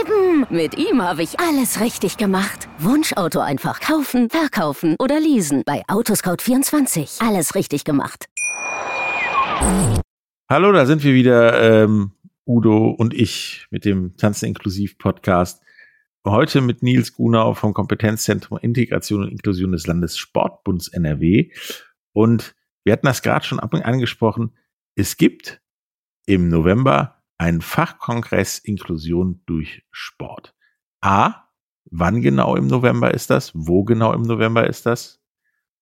eben. Mit ihm habe ich alles richtig gemacht. Wunschauto einfach kaufen, verkaufen oder leasen. Bei Autoscout24. Alles richtig gemacht. Hallo, da sind wir wieder, ähm, Udo und ich mit dem Tanzen inklusiv Podcast. Heute mit Nils Gunau vom Kompetenzzentrum Integration und Inklusion des Landessportbunds NRW. Und wir hatten das gerade schon angesprochen. Es gibt im November einen Fachkongress Inklusion durch Sport. A, wann genau im November ist das? Wo genau im November ist das?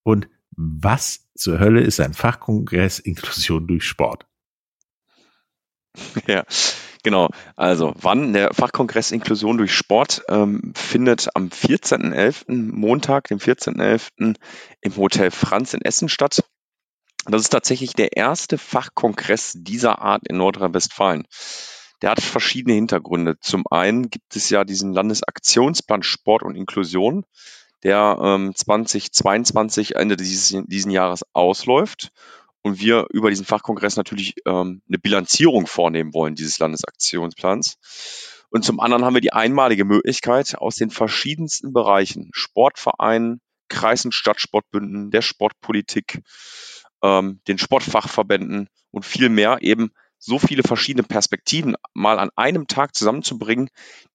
Und was zur Hölle ist ein Fachkongress Inklusion durch Sport? Ja, Genau, also wann der Fachkongress Inklusion durch Sport ähm, findet am 14.11., Montag, dem 14.11. im Hotel Franz in Essen statt. Das ist tatsächlich der erste Fachkongress dieser Art in Nordrhein-Westfalen. Der hat verschiedene Hintergründe. Zum einen gibt es ja diesen Landesaktionsplan Sport und Inklusion, der ähm, 2022 Ende dieses diesen Jahres ausläuft und wir über diesen Fachkongress natürlich ähm, eine Bilanzierung vornehmen wollen dieses Landesaktionsplans. Und zum anderen haben wir die einmalige Möglichkeit, aus den verschiedensten Bereichen, Sportvereinen, Kreis- und Stadtsportbünden, der Sportpolitik, ähm, den Sportfachverbänden und viel mehr eben so viele verschiedene Perspektiven mal an einem Tag zusammenzubringen,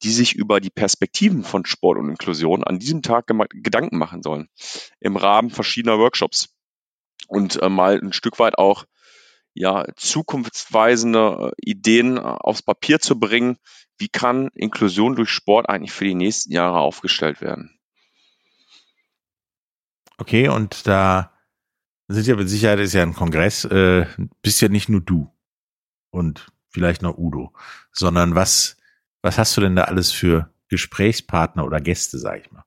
die sich über die Perspektiven von Sport und Inklusion an diesem Tag Gedanken machen sollen. Im Rahmen verschiedener Workshops. Und äh, mal ein Stück weit auch ja, zukunftsweisende äh, Ideen äh, aufs Papier zu bringen. Wie kann Inklusion durch Sport eigentlich für die nächsten Jahre aufgestellt werden? Okay, und da sind ja mit Sicherheit ist ja ein Kongress, äh, bist ja nicht nur du und vielleicht noch Udo, sondern was, was hast du denn da alles für Gesprächspartner oder Gäste, sag ich mal?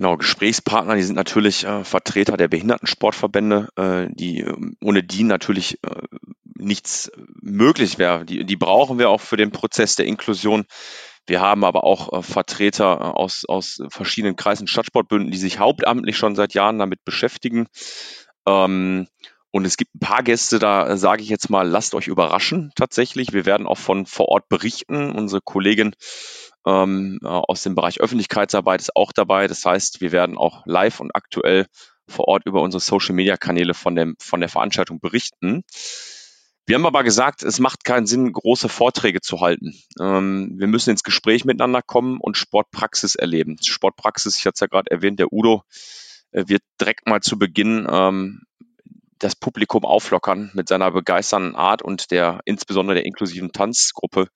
Genau, Gesprächspartner, die sind natürlich äh, Vertreter der Behindertensportverbände, äh, die äh, ohne die natürlich äh, nichts möglich wäre. Die, die brauchen wir auch für den Prozess der Inklusion. Wir haben aber auch äh, Vertreter äh, aus, aus verschiedenen Kreisen Stadtsportbünden, die sich hauptamtlich schon seit Jahren damit beschäftigen. Ähm, und es gibt ein paar Gäste, da äh, sage ich jetzt mal, lasst euch überraschen tatsächlich. Wir werden auch von vor Ort berichten. Unsere Kollegin ähm, äh, aus dem Bereich Öffentlichkeitsarbeit ist auch dabei. Das heißt, wir werden auch live und aktuell vor Ort über unsere Social-Media-Kanäle von, von der Veranstaltung berichten. Wir haben aber gesagt, es macht keinen Sinn, große Vorträge zu halten. Ähm, wir müssen ins Gespräch miteinander kommen und Sportpraxis erleben. Sportpraxis, ich hatte es ja gerade erwähnt, der Udo äh, wird direkt mal zu Beginn ähm, das Publikum auflockern mit seiner begeisternden Art und der insbesondere der inklusiven Tanzgruppe.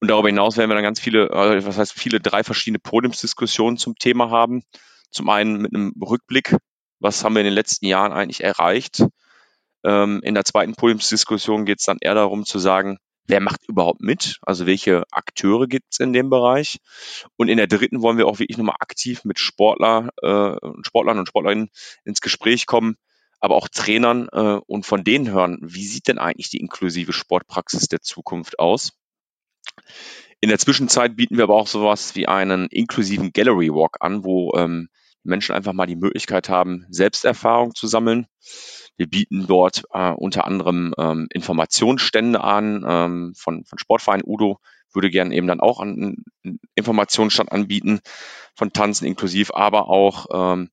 Und darüber hinaus werden wir dann ganz viele, äh, was heißt viele, drei verschiedene Podiumsdiskussionen zum Thema haben. Zum einen mit einem Rückblick, was haben wir in den letzten Jahren eigentlich erreicht. Ähm, in der zweiten Podiumsdiskussion geht es dann eher darum zu sagen, wer macht überhaupt mit? Also welche Akteure gibt es in dem Bereich? Und in der dritten wollen wir auch wirklich nochmal aktiv mit Sportler, äh, Sportlern und Sportlerinnen ins Gespräch kommen, aber auch Trainern äh, und von denen hören, wie sieht denn eigentlich die inklusive Sportpraxis der Zukunft aus? In der Zwischenzeit bieten wir aber auch sowas wie einen inklusiven Gallery Walk an, wo ähm, Menschen einfach mal die Möglichkeit haben, Selbsterfahrung zu sammeln. Wir bieten dort äh, unter anderem ähm, Informationsstände an ähm, von, von Sportverein Udo, würde gerne eben dann auch einen Informationsstand anbieten von Tanzen inklusiv, aber auch ähm,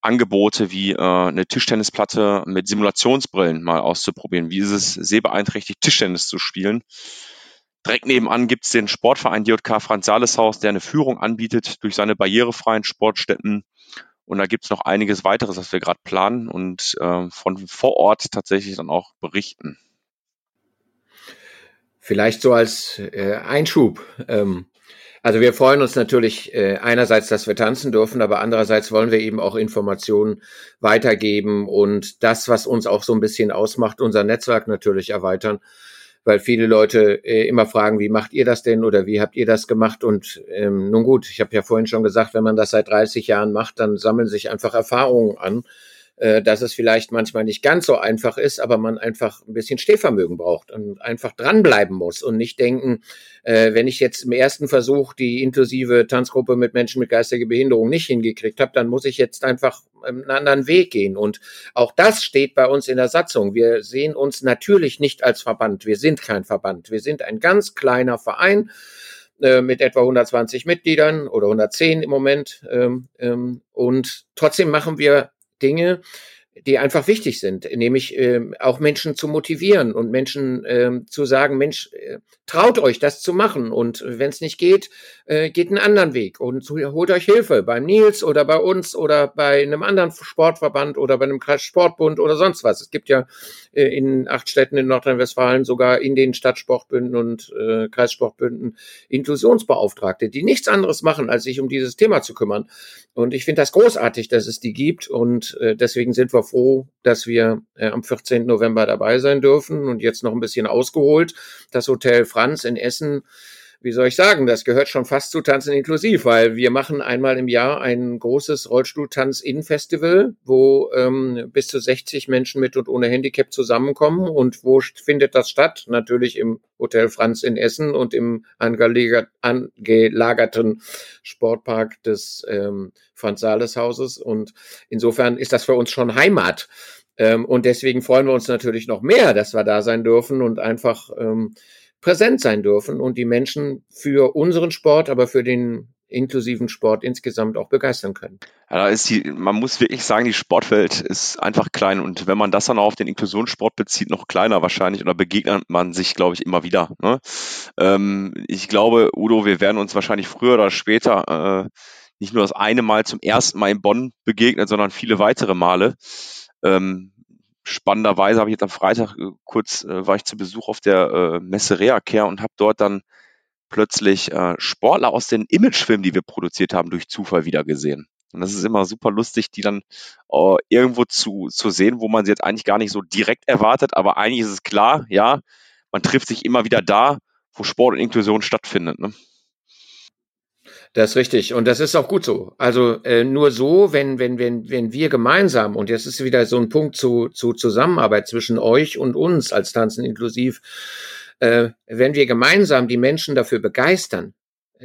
Angebote wie äh, eine Tischtennisplatte mit Simulationsbrillen mal auszuprobieren. Wie ist es, sehbeeinträchtigt Tischtennis zu spielen? Direkt nebenan gibt es den Sportverein DJK Franz Sales Haus, der eine Führung anbietet durch seine barrierefreien Sportstätten. Und da gibt es noch einiges weiteres, was wir gerade planen und äh, von vor Ort tatsächlich dann auch berichten. Vielleicht so als äh, Einschub. Ähm, also wir freuen uns natürlich äh, einerseits, dass wir tanzen dürfen, aber andererseits wollen wir eben auch Informationen weitergeben und das, was uns auch so ein bisschen ausmacht, unser Netzwerk natürlich erweitern, weil viele Leute äh, immer fragen, wie macht ihr das denn oder wie habt ihr das gemacht? Und ähm, nun gut, ich habe ja vorhin schon gesagt, wenn man das seit 30 Jahren macht, dann sammeln sich einfach Erfahrungen an äh, dass es vielleicht manchmal nicht ganz so einfach ist, aber man einfach ein bisschen Stehvermögen braucht und einfach dranbleiben muss und nicht denken, äh, wenn ich jetzt im ersten Versuch die inklusive Tanzgruppe mit Menschen mit geistiger Behinderung nicht hingekriegt habe, dann muss ich jetzt einfach einen anderen Weg gehen. Und auch das steht bei uns in der Satzung. Wir sehen uns natürlich nicht als Verband. Wir sind kein Verband. Wir sind ein ganz kleiner Verein äh, mit etwa 120 Mitgliedern oder 110 im Moment. Ähm, ähm, und trotzdem machen wir Dinge, die einfach wichtig sind, nämlich ähm, auch Menschen zu motivieren und Menschen ähm, zu sagen, Mensch, äh, traut euch das zu machen und wenn es nicht geht, äh, geht einen anderen Weg und holt euch Hilfe beim Nils oder bei uns oder bei einem anderen Sportverband oder bei einem Kreissportbund oder sonst was. Es gibt ja äh, in acht Städten in Nordrhein-Westfalen sogar in den Stadtsportbünden und äh, Kreissportbünden Inklusionsbeauftragte, die nichts anderes machen, als sich um dieses Thema zu kümmern. Und ich finde das großartig, dass es die gibt und äh, deswegen sind wir froh, dass wir äh, am 14. November dabei sein dürfen und jetzt noch ein bisschen ausgeholt. Das Hotel Franz in Essen wie soll ich sagen, das gehört schon fast zu Tanzen inklusiv, weil wir machen einmal im Jahr ein großes Rollstuhltanz-In-Festival, wo ähm, bis zu 60 Menschen mit und ohne Handicap zusammenkommen. Und wo findet das statt? Natürlich im Hotel Franz in Essen und im angelagerten Sportpark des ähm, Franz-Sales-Hauses. Und insofern ist das für uns schon Heimat. Ähm, und deswegen freuen wir uns natürlich noch mehr, dass wir da sein dürfen und einfach ähm, präsent sein dürfen und die Menschen für unseren Sport, aber für den inklusiven Sport insgesamt auch begeistern können. Ja, da ist die, man muss wirklich sagen, die Sportwelt ist einfach klein und wenn man das dann auch auf den Inklusionssport bezieht, noch kleiner wahrscheinlich oder begegnet man sich, glaube ich, immer wieder. Ne? Ähm, ich glaube, Udo, wir werden uns wahrscheinlich früher oder später äh, nicht nur das eine Mal zum ersten Mal in Bonn begegnen, sondern viele weitere Male. Ähm, spannenderweise habe ich jetzt am Freitag äh, kurz, äh, war ich zu Besuch auf der äh, Messe Reacare und habe dort dann plötzlich äh, Sportler aus den Imagefilmen, die wir produziert haben, durch Zufall wieder gesehen. Und das ist immer super lustig, die dann äh, irgendwo zu, zu sehen, wo man sie jetzt eigentlich gar nicht so direkt erwartet, aber eigentlich ist es klar, ja, man trifft sich immer wieder da, wo Sport und Inklusion stattfindet. Ne? Das ist richtig und das ist auch gut so. Also äh, nur so, wenn wenn wenn wenn wir gemeinsam und jetzt ist wieder so ein Punkt zu zu Zusammenarbeit zwischen euch und uns als Tanzen inklusiv, äh, wenn wir gemeinsam die Menschen dafür begeistern,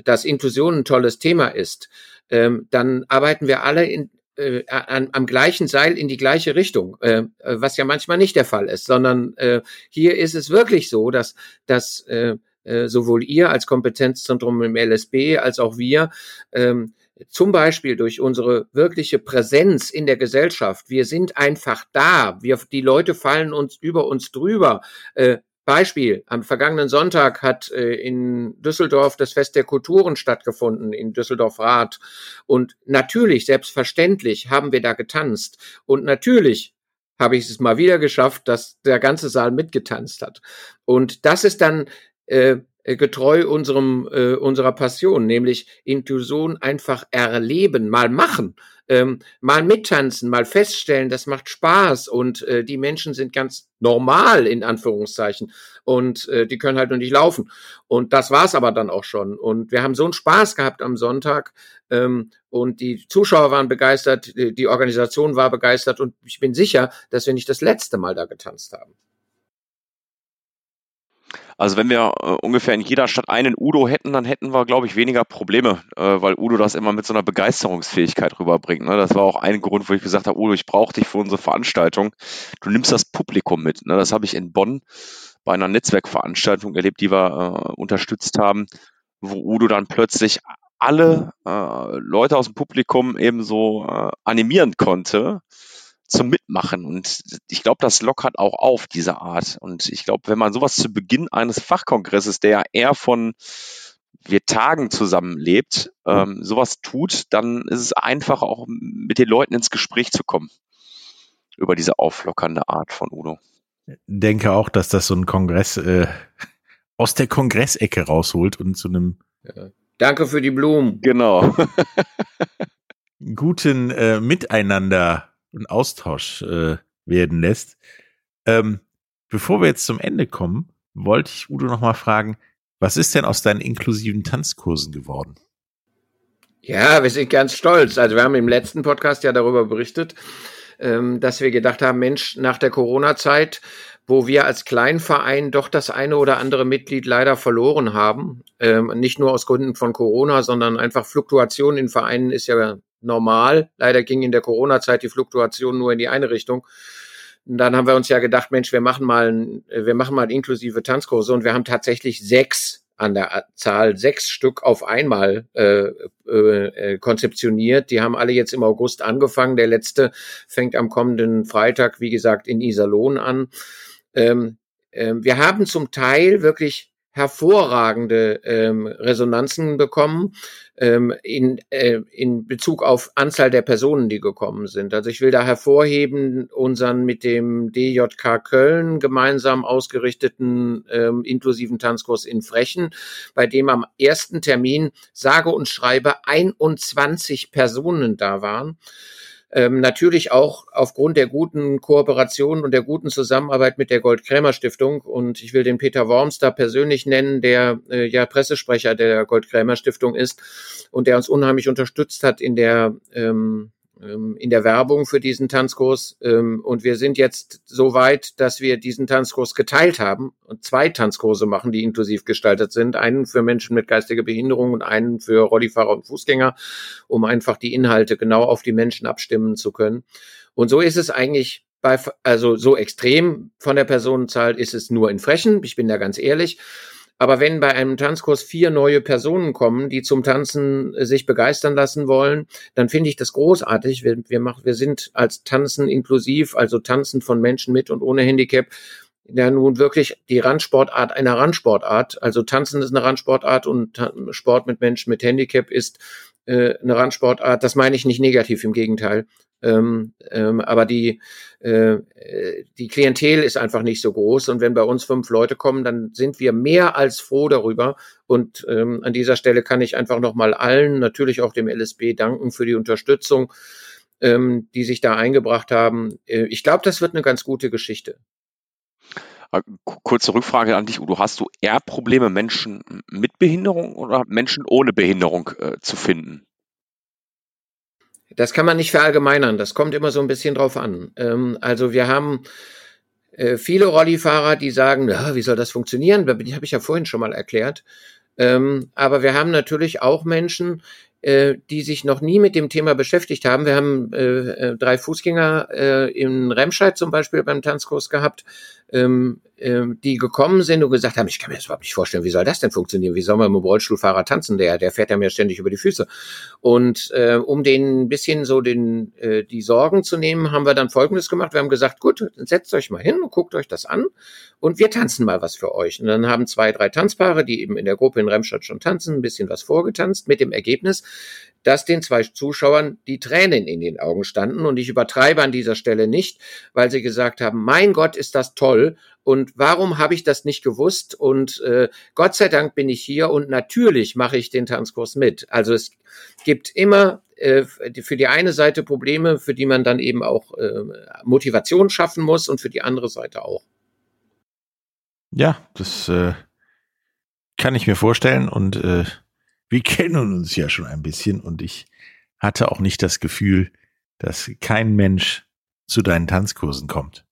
dass Inklusion ein tolles Thema ist, ähm, dann arbeiten wir alle in, äh, an, am gleichen Seil in die gleiche Richtung, äh, was ja manchmal nicht der Fall ist, sondern äh, hier ist es wirklich so, dass dass äh, äh, sowohl ihr als Kompetenzzentrum im LSB als auch wir, ähm, zum Beispiel durch unsere wirkliche Präsenz in der Gesellschaft. Wir sind einfach da. Wir, die Leute fallen uns über uns drüber. Äh, Beispiel, am vergangenen Sonntag hat äh, in Düsseldorf das Fest der Kulturen stattgefunden, in Düsseldorf-Rath. Und natürlich, selbstverständlich haben wir da getanzt. Und natürlich habe ich es mal wieder geschafft, dass der ganze Saal mitgetanzt hat. Und das ist dann äh, äh, getreu unserem äh, unserer Passion, nämlich Inklusion einfach erleben, mal machen, ähm, mal mittanzen, mal feststellen, das macht Spaß und äh, die Menschen sind ganz normal in Anführungszeichen und äh, die können halt nur nicht laufen und das war's aber dann auch schon und wir haben so einen Spaß gehabt am Sonntag ähm, und die Zuschauer waren begeistert, die Organisation war begeistert und ich bin sicher, dass wir nicht das letzte Mal da getanzt haben. Also wenn wir äh, ungefähr in jeder Stadt einen Udo hätten, dann hätten wir, glaube ich, weniger Probleme, äh, weil Udo das immer mit so einer Begeisterungsfähigkeit rüberbringt. Ne? Das war auch ein Grund, wo ich gesagt habe, Udo, ich brauche dich für unsere Veranstaltung. Du nimmst das Publikum mit. Ne? Das habe ich in Bonn bei einer Netzwerkveranstaltung erlebt, die wir äh, unterstützt haben, wo Udo dann plötzlich alle Leute aus dem Publikum eben so animieren konnte zum Mitmachen. Und ich glaube, das lockert auch auf, diese Art. Und ich glaube, wenn man sowas zu Beginn eines Fachkongresses, der ja eher von wir Tagen zusammenlebt, ähm, sowas tut, dann ist es einfach auch mit den Leuten ins Gespräch zu kommen über diese auflockernde Art von Udo. Denke auch, dass das so ein Kongress äh, aus der Kongressecke rausholt und zu einem ja. Danke für die Blumen. Genau. guten äh, Miteinander und Austausch äh, werden lässt. Ähm, bevor wir jetzt zum Ende kommen, wollte ich Udo noch mal fragen, was ist denn aus deinen inklusiven Tanzkursen geworden? Ja, wir sind ganz stolz. Also wir haben im letzten Podcast ja darüber berichtet, ähm, dass wir gedacht haben, Mensch, nach der Corona-Zeit, wo wir als Kleinverein doch das eine oder andere Mitglied leider verloren haben, ähm, nicht nur aus Gründen von Corona, sondern einfach Fluktuation in Vereinen ist ja normal. Leider ging in der Corona-Zeit die Fluktuation nur in die eine Richtung. Und dann haben wir uns ja gedacht, Mensch, wir machen mal, wir machen mal inklusive Tanzkurse und wir haben tatsächlich sechs an der Zahl sechs Stück auf einmal äh, äh, äh, konzeptioniert. Die haben alle jetzt im August angefangen. Der letzte fängt am kommenden Freitag, wie gesagt, in Iserlohn an. Ähm, äh, wir haben zum Teil wirklich hervorragende ähm, Resonanzen bekommen ähm, in, äh, in Bezug auf Anzahl der Personen, die gekommen sind. Also ich will da hervorheben unseren mit dem DJK Köln gemeinsam ausgerichteten ähm, inklusiven Tanzkurs in Frechen, bei dem am ersten Termin sage und schreibe 21 Personen da waren. Ähm, natürlich auch aufgrund der guten Kooperation und der guten Zusammenarbeit mit der Gold-Krämer-Stiftung. Und ich will den Peter Worms da persönlich nennen, der äh, ja Pressesprecher der Gold-Krämer-Stiftung ist und der uns unheimlich unterstützt hat in der ähm, in der Werbung für diesen Tanzkurs. Ähm, und wir sind jetzt so weit, dass wir diesen Tanzkurs geteilt haben und zwei Tanzkurse machen, die inklusiv gestaltet sind. Einen für Menschen mit geistiger Behinderung und einen für Rollifahrer und Fußgänger, um einfach die Inhalte genau auf die Menschen abstimmen zu können. Und so ist es eigentlich bei, also so extrem von der Personenzahl ist es nur in Frechen. Ich bin da ganz ehrlich. Aber wenn bei einem Tanzkurs vier neue Personen kommen, die zum Tanzen äh, sich begeistern lassen wollen, dann finde ich das großartig. Wir, wir, machen, wir sind als Tanzen inklusiv, also Tanzen von Menschen mit und ohne Handicap, ja nun wirklich die Randsportart einer Randsportart. Also Tanzen ist eine Randsportart und Sport mit Menschen mit Handicap ist äh, eine Randsportart. Das meine ich nicht negativ, im Gegenteil. Ähm, ähm, aber die, äh, die Klientel ist einfach nicht so groß. Und wenn bei uns fünf Leute kommen, dann sind wir mehr als froh darüber. Und ähm, an dieser Stelle kann ich einfach nochmal allen, natürlich auch dem LSB, danken für die Unterstützung, ähm, die sich da eingebracht haben. Äh, ich glaube, das wird eine ganz gute Geschichte. Äh, kurze Rückfrage an dich, Udo. Hast du eher Probleme, Menschen mit Behinderung oder Menschen ohne Behinderung äh, zu finden? Das kann man nicht verallgemeinern. Das kommt immer so ein bisschen drauf an. Ähm, also wir haben äh, viele Rollifahrer, die sagen, wie soll das funktionieren? Das habe ich ja vorhin schon mal erklärt. Ähm, aber wir haben natürlich auch Menschen, äh, die sich noch nie mit dem Thema beschäftigt haben. Wir haben äh, äh drei Fußgänger äh, in Remscheid zum Beispiel beim Tanzkurs gehabt, ähm, die gekommen sind und gesagt haben, ich kann mir das überhaupt nicht vorstellen, wie soll das denn funktionieren? Wie soll man mit dem Rollstuhlfahrer tanzen? Der, der fährt ja mir ständig über die Füße. Und äh, um denen ein bisschen so den, äh, die Sorgen zu nehmen, haben wir dann Folgendes gemacht. Wir haben gesagt, gut, setzt euch mal hin und guckt euch das an und wir tanzen mal was für euch. Und dann haben zwei, drei Tanzpaare, die eben in der Gruppe in Remstadt schon tanzen, ein bisschen was vorgetanzt, mit dem Ergebnis, dass den zwei Zuschauern die Tränen in den Augen standen. Und ich übertreibe an dieser Stelle nicht, weil sie gesagt haben, mein Gott, ist das toll. Und warum habe ich das nicht gewusst? Und äh, Gott sei Dank bin ich hier und natürlich mache ich den Tanzkurs mit. Also es gibt immer äh, für die eine Seite Probleme, für die man dann eben auch äh, Motivation schaffen muss und für die andere Seite auch. Ja, das äh, kann ich mir vorstellen und äh, wir kennen uns ja schon ein bisschen und ich hatte auch nicht das Gefühl, dass kein Mensch zu deinen Tanzkursen kommt.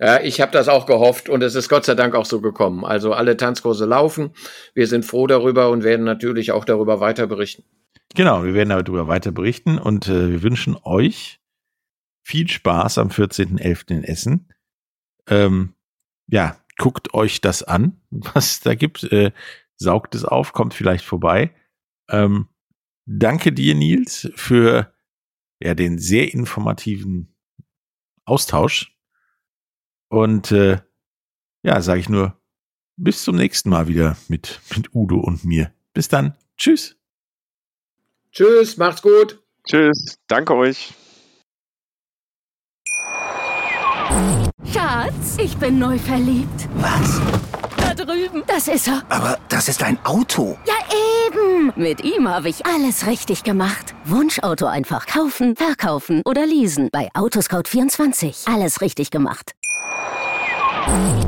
Ja, ich habe das auch gehofft und es ist Gott sei Dank auch so gekommen. Also alle Tanzkurse laufen. Wir sind froh darüber und werden natürlich auch darüber weiter berichten. Genau, wir werden darüber weiter berichten und äh, wir wünschen euch viel Spaß am 14.11. in Essen. Ähm, ja, guckt euch das an, was da gibt. Äh, saugt es auf, kommt vielleicht vorbei. Ähm, danke dir, Nils, für ja, den sehr informativen Austausch. Und äh, ja, sage ich nur, bis zum nächsten Mal wieder mit, mit Udo und mir. Bis dann. Tschüss. Tschüss, macht's gut. Tschüss, danke euch. Schatz, ich bin neu verliebt. Was? Da drüben. Das ist er. Aber das ist ein Auto. Ja, eben. Mit ihm habe ich alles richtig gemacht. Wunschauto einfach kaufen, verkaufen oder leasen. Bei Autoscout24. Alles richtig gemacht. Bye.